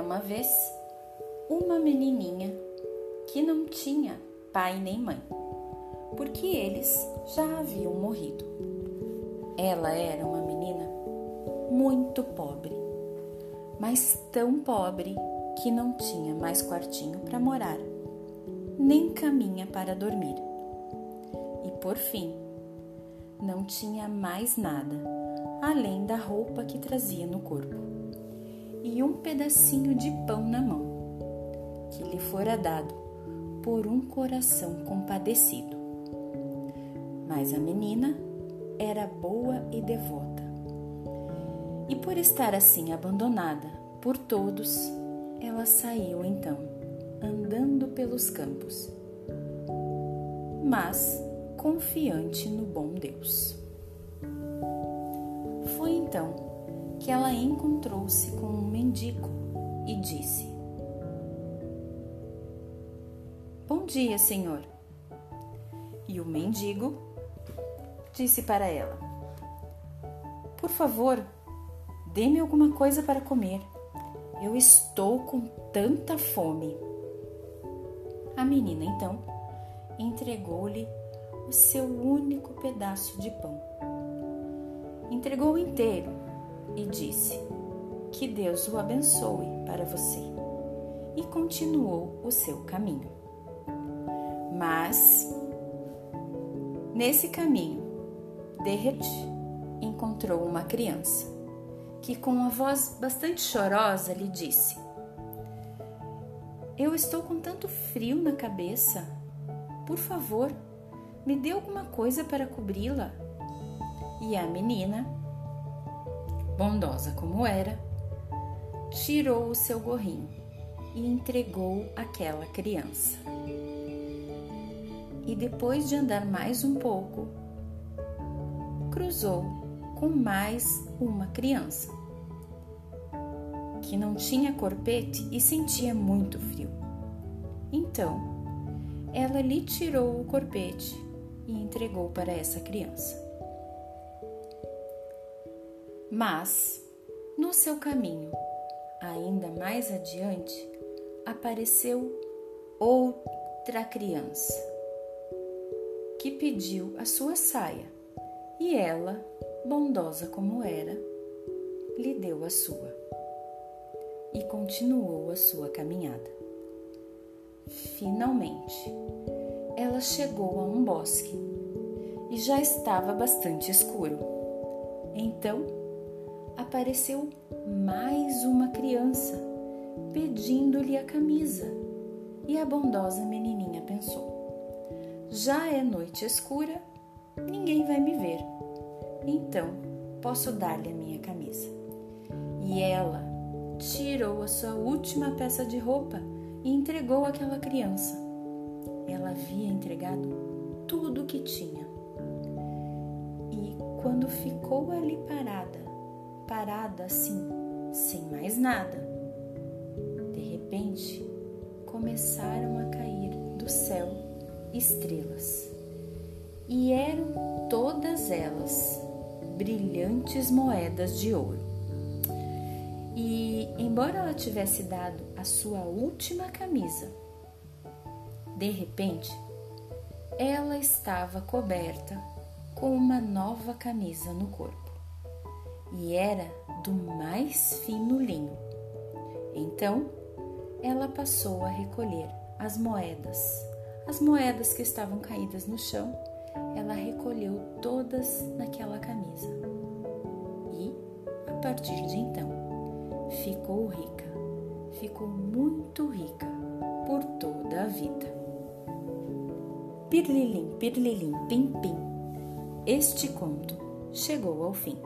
uma vez uma menininha que não tinha pai nem mãe, porque eles já haviam morrido. Ela era uma menina muito pobre, mas tão pobre que não tinha mais quartinho para morar, nem caminha para dormir. E por fim, não tinha mais nada além da roupa que trazia no corpo e um pedacinho de pão na mão, que lhe fora dado por um coração compadecido. Mas a menina era boa e devota. E por estar assim abandonada por todos, ela saiu então, andando pelos campos, mas confiante no bom Deus. Foi então que ela encontrou-se com um mendigo e disse: Bom dia, senhor. E o mendigo disse para ela: Por favor, dê-me alguma coisa para comer. Eu estou com tanta fome. A menina então entregou-lhe o seu único pedaço de pão. Entregou inteiro e disse: Que Deus o abençoe para você. E continuou o seu caminho. Mas, nesse caminho, de repente, encontrou uma criança que, com uma voz bastante chorosa, lhe disse: Eu estou com tanto frio na cabeça. Por favor, me dê alguma coisa para cobri-la. E a menina, bondosa como era, tirou o seu gorrinho e entregou àquela criança. E depois de andar mais um pouco, cruzou com mais uma criança que não tinha corpete e sentia muito frio. Então, ela lhe tirou o corpete e entregou para essa criança. Mas, no seu caminho, ainda mais adiante, apareceu outra criança que pediu a sua saia e ela, bondosa como era, lhe deu a sua e continuou a sua caminhada. Finalmente, ela chegou a um bosque e já estava bastante escuro. Então, apareceu mais uma criança pedindo-lhe a camisa e a bondosa menininha pensou: já é noite escura, ninguém vai me ver, então posso dar-lhe a minha camisa. E ela tirou a sua última peça de roupa e entregou àquela criança ela havia entregado tudo o que tinha. E quando ficou ali parada, parada assim, sem mais nada, de repente começaram a cair do céu estrelas. E eram todas elas brilhantes moedas de ouro. E, embora ela tivesse dado a sua última camisa de repente, ela estava coberta com uma nova camisa no corpo e era do mais fino linho. Então, ela passou a recolher as moedas, as moedas que estavam caídas no chão, ela recolheu todas naquela camisa. E, a partir de então, ficou rica, ficou muito rica por toda a vida. Pirlilim, pirlilim, pim, pim. Este conto chegou ao fim.